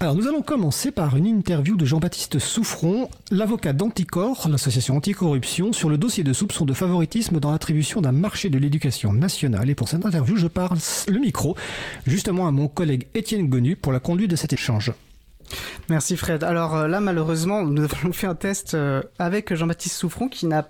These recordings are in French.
Alors nous allons commencer par une interview de Jean-Baptiste Souffron, l'avocat d'Anticor, l'association anticorruption, sur le dossier de soupçon de favoritisme dans l'attribution d'un marché de l'éducation nationale. Et pour cette interview, je parle le micro justement à mon collègue Étienne Gonu pour la conduite de cet échange. Merci Fred. Alors euh, là, malheureusement, nous avons fait un test euh, avec Jean-Baptiste Souffron qui n'a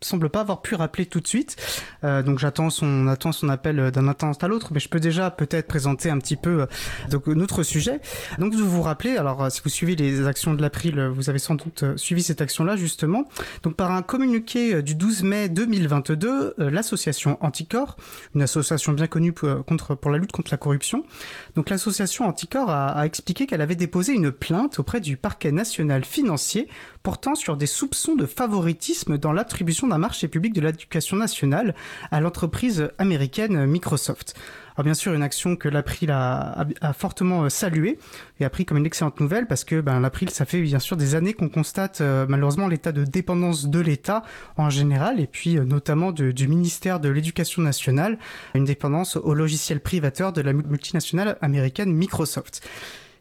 semble pas avoir pu rappeler tout de suite. Euh, donc j'attends son attend son appel d'un instant à l'autre, mais je peux déjà peut-être présenter un petit peu donc notre sujet. Donc vous vous rappelez, alors si vous suivez les actions de l'April, vous avez sans doute suivi cette action-là justement. Donc par un communiqué du 12 mai 2022, l'association Anticor, une association bien connue pour, contre pour la lutte contre la corruption, donc l'association Anticor a, a expliqué qu'elle avait déposé une plainte auprès du parquet national financier portant sur des soupçons de favoritisme dans l'attribution d'un marché public de l'éducation nationale à l'entreprise américaine Microsoft. Alors bien sûr, une action que l'April a, fortement euh, saluée et a pris comme une excellente nouvelle parce que ben, l'April, ça fait bien sûr des années qu'on constate euh, malheureusement l'état de dépendance de l'État en général et puis euh, notamment du ministère de l'Éducation nationale, une dépendance au logiciel privateur de la multinationale américaine Microsoft.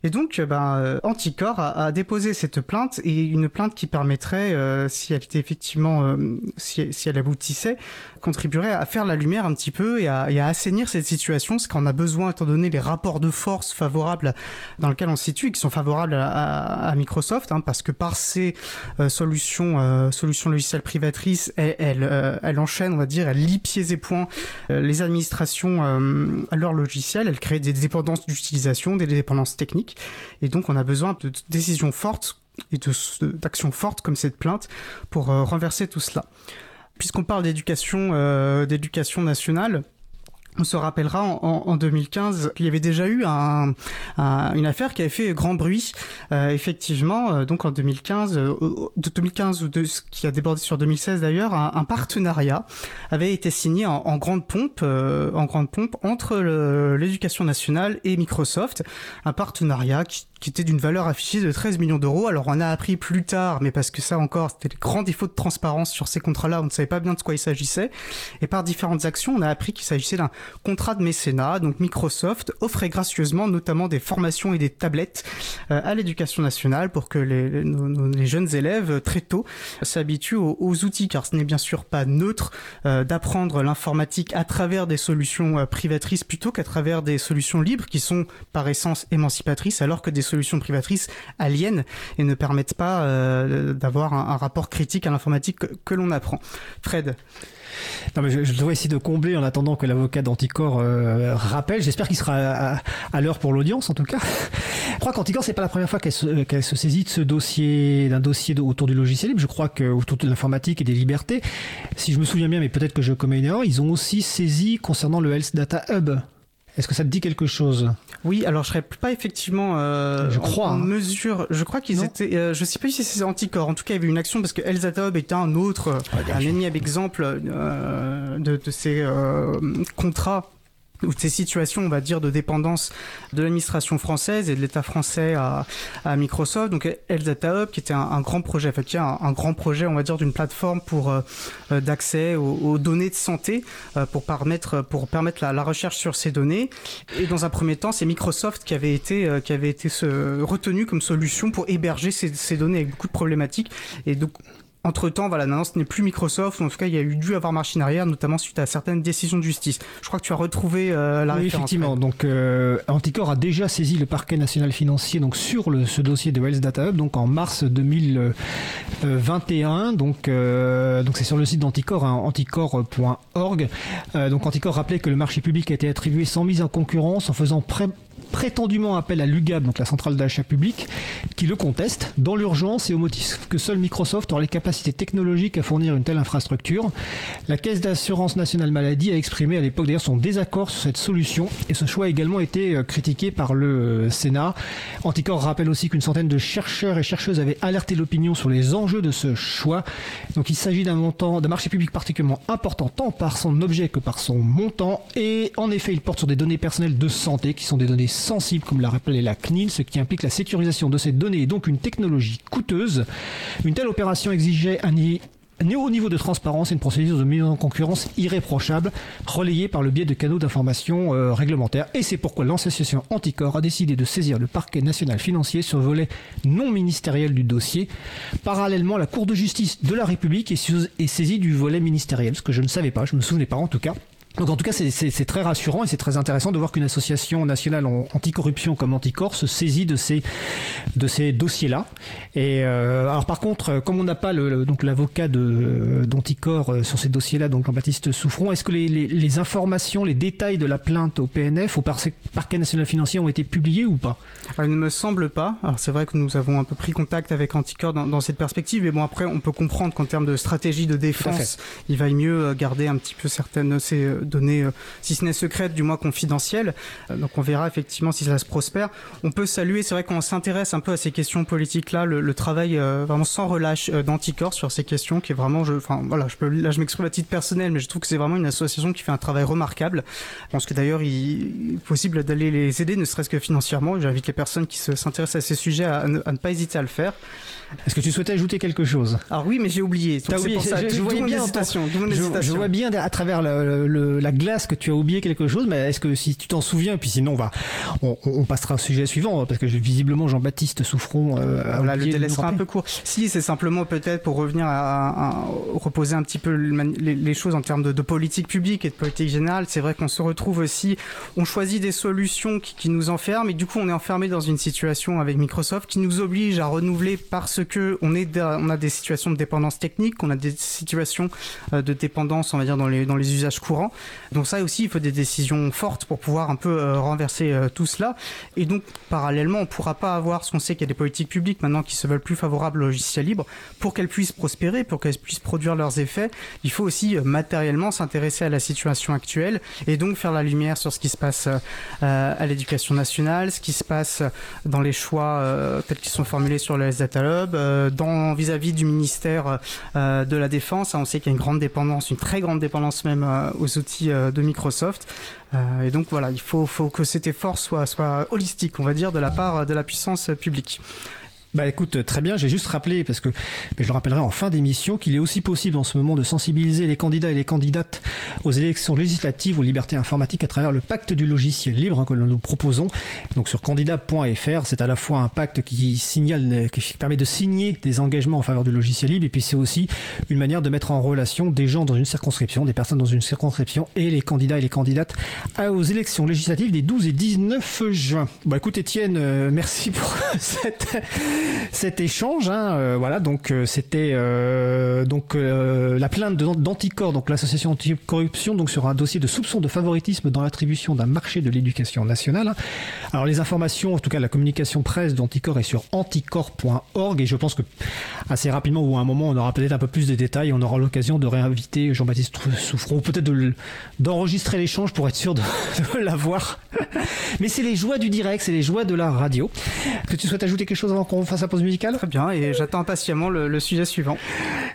Et donc, euh, ben, euh, Anticor a, déposé cette plainte et une plainte qui permettrait, euh, si elle était effectivement, si, si, elle aboutissait, contribuerait à faire la lumière un petit peu et à, et à assainir cette situation, ce qu'on a besoin étant donné les rapports de force favorables dans lesquels on se situe et qui sont favorables à, à, Microsoft, hein, parce que par ces solutions, solutions logicielles privatrices, elle, elle, elle, enchaîne, on va dire, elle lie pieds et poings les administrations à leur logiciel, elle crée des dépendances d'utilisation, des dépendances techniques et donc, on a besoin de décisions fortes et d'actions fortes comme cette plainte pour euh, renverser tout cela. Puisqu'on parle d'éducation, euh, d'éducation nationale, on se rappellera en, en 2015 qu'il y avait déjà eu un, une affaire qui avait fait grand bruit. Euh, effectivement, euh, donc en 2015, euh, de 2015 ou de ce qui a débordé sur 2016 d'ailleurs, un, partenariat avait été signé en, grande pompe, en grande pompe entre l'éducation nationale et Microsoft. Un partenariat qui, qui était d'une valeur affichée de 13 millions d'euros. Alors on a appris plus tard, mais parce que ça encore, c'était le grand défaut de transparence sur ces contrats-là, on ne savait pas bien de quoi il s'agissait. Et par différentes actions, on a appris qu'il s'agissait d'un contrat de mécénat. Donc Microsoft offrait gracieusement notamment des formations et des tablettes euh, à l'éducation nationale pour que les, jeunes élèves euh, très tôt s'habituent aux, outils, car ce n'est bien sûr pas neutre euh, d'apprendre l'informatique à travers des solutions privatrices plutôt qu'à travers des solutions libres qui sont par essence émancipatrices, alors que des solutions privatrices aliènent et ne permettent pas d'avoir un, rapport critique à l'informatique que, l'on apprend. Fred non, mais je, dois essayer de combler en attendant que l'avocat d'Anticor euh, rappelle. J'espère qu'il sera à, l'heure pour l'audience, en tout cas. Je crois qu'Anticor, c'est pas la première fois qu'elle se, saisit de ce dossier, d'un dossier autour du logiciel libre. Je crois que autour de l'informatique et des libertés, si je me souviens bien, mais peut-être que je commets une erreur, ils ont aussi saisi concernant le Health Data Hub. Est-ce que ça te dit quelque chose? Oui, alors je serais pas effectivement euh, je crois, en, hein. mesure. Je crois qu'ils étaient. Euh, je sais pas si c'est anticorps. En tout cas, il y avait une action parce que Elzatob était un autre, un énième exemple euh, de, de, ces euh, contrats ou ces situations, on va dire, de dépendance de l'administration française et de l'État français à, à, Microsoft. Donc, Data Hub, qui était un, un grand projet, en fait, un, un, grand projet, on va dire, d'une plateforme pour euh, euh, d'accès aux, aux, données de santé euh, pour permettre pour permettre la, la, recherche sur ces données. Et dans un premier temps, c'est Microsoft qui avait été qui avait été retenu comme solution pour héberger ces, ces données avec beaucoup de problématiques. Et donc, entre temps, voilà, maintenant ce n'est plus Microsoft, en tout cas il y a eu dû avoir marche arrière, notamment suite à certaines décisions de justice. Je crois que tu as retrouvé euh, la oui, Effectivement, donc euh, Anticor a déjà saisi le parquet national financier donc sur le, ce dossier de Wells Data Hub, donc en mars 2021. Donc euh, donc c'est sur le site d'Anticor, hein, anticor.org. Euh, donc Anticor rappelait que le marché public a été attribué sans mise en concurrence, en faisant pré prétendument appel à l'UGAB, donc la centrale d'achat public, qui le conteste dans l'urgence et au motif que seul Microsoft aura les capacités technologiques à fournir une telle infrastructure. La Caisse d'assurance nationale maladie a exprimé à l'époque d'ailleurs son désaccord sur cette solution et ce choix a également été euh, critiqué par le euh, Sénat. Anticor rappelle aussi qu'une centaine de chercheurs et chercheuses avaient alerté l'opinion sur les enjeux de ce choix. Donc il s'agit d'un montant, d'un marché public particulièrement important tant par son objet que par son montant et en effet il porte sur des données personnelles de santé qui sont des données sensible, comme l'a rappelé la CNIL, ce qui implique la sécurisation de ces données et donc une technologie coûteuse. Une telle opération exigeait un haut niveau de transparence et une procédure de mise en concurrence irréprochable, relayée par le biais de canaux d'information euh, réglementaires. Et c'est pourquoi l'association Anticor a décidé de saisir le parquet national financier sur le volet non ministériel du dossier. Parallèlement, la Cour de justice de la République est, saisie du volet ministériel, ce que je ne savais pas, je me souvenais pas en tout cas. Donc en tout cas, c'est très rassurant et c'est très intéressant de voir qu'une association nationale anticorruption comme Anticor se saisit de ces, de ces dossiers-là. Et euh, alors par contre, comme on n'a pas le, donc l'avocat de d'Anticor euh, sur ces dossiers-là, donc Jean-Baptiste Souffron, est-ce que les, les, les, informations, les détails de la plainte au PNF, au parquet national financier, ont été publiés ou pas? Il ne me semble pas. Alors c'est vrai que nous avons un peu pris contact avec Anticor dans, dans cette perspective, mais bon après, on peut comprendre qu'en termes de stratégie de défense, il vaille mieux euh, garder un petit peu certaines ces données, euh, si ce n'est secrètes, du moins confidentielles. Euh, donc on verra effectivement si ça se prospère. On peut saluer, c'est vrai qu'on s'intéresse un peu à ces questions politiques-là, le, travail euh, vraiment sans relâche d'Anticor sur ces questions, qui est vraiment, je, enfin voilà, je peux, là je m'exprime à titre personnel, mais je trouve que c'est vraiment une association qui fait un travail remarquable. Je pense que d'ailleurs il est possible d'aller les aider, ne serait-ce que financièrement. J'invite les personnes qui s'intéressent à ces sujets à ne, pas hésiter à le faire. Est-ce que tu souhaitais ajouter quelque chose? Alors oui, mais j'ai oublié. As oublié. Ça, je, je, vois bien, je, je, vois bien à travers le, la glace que tu as oublié quelque chose, mais est-ce que si tu t'en souviens, puis sinon on va, on, passera au sujet suivant parce que visiblement Jean-Baptiste Souffron euh, voilà, le délai sera un peu court. Si c'est simplement peut-être pour revenir à, reposer un petit peu les, choses en termes de, politique publique et de politique générale, c'est vrai qu'on se retrouve aussi, on choisit des solutions qui, nous enferment et du coup on est enfermé dans une situation avec Microsoft qui nous oblige à renouveler parce que on est on a des situations de dépendance technique, on a des situations euh, de dépendance, on va dire dans les dans les usages courants. Donc ça aussi, il faut des décisions fortes pour pouvoir un peu euh, renverser euh, tout cela. Et donc, parallèlement, on ne pourra pas avoir, ce qu'on sait qu'il y a des politiques publiques maintenant qui se veulent plus favorables au logiciel libre, pour qu'elles puissent prospérer, pour qu'elles puissent produire leurs effets, il faut aussi euh, matériellement s'intéresser à la situation actuelle et donc faire la lumière sur ce qui se passe à l'éducation nationale, ce qui se passe dans les choix tels qu'ils sont formulés sur le Data Hub, vis-à-vis du ministère de la Défense. On sait qu'il y a une grande dépendance, une très grande dépendance même aux outils de Microsoft. Euh, et donc voilà, il faut, faut que cet effort soit, soit holistique, on va dire, de la part de la puissance publique. Bah écoute, très bien, j'ai juste rappelé, parce que je le rappellerai en fin d'émission, qu'il est aussi possible en ce moment de sensibiliser les candidats et les candidates aux élections législatives aux libertés informatiques à travers le pacte du logiciel libre hein, que nous proposons. Donc sur candidat.fr, c'est à la fois un pacte qui signale, qui permet de signer des engagements en faveur du logiciel libre, et puis c'est aussi une manière de mettre en relation des gens dans une circonscription, des personnes dans une circonscription, et les candidats et les candidates aux élections législatives des 12 et 19 juin. Bah écoute Étienne, euh, merci pour cette cet échange. Hein, euh, voilà, donc euh, c'était euh, donc la plainte d'Anticor, donc l'association anticorruption, donc sur un dossier de soupçon de favoritisme dans l'attribution d'un marché de l'éducation nationale. Alors les informations, en tout cas la communication presse d'Anticor est sur anticor.org et je pense que assez rapidement ou à un moment on aura peut-être un peu plus de détails, on aura l'occasion de réinviter Jean-Baptiste Souffron ou peut-être d'enregistrer l'échange pour être sûr de l'avoir. Mais c'est les joies du direct, c'est les joies de la radio. Que tu souhaites ajouter quelque chose avant qu'on fasse la pause musicale? Très bien, et j'attends impatiemment le, le sujet suivant.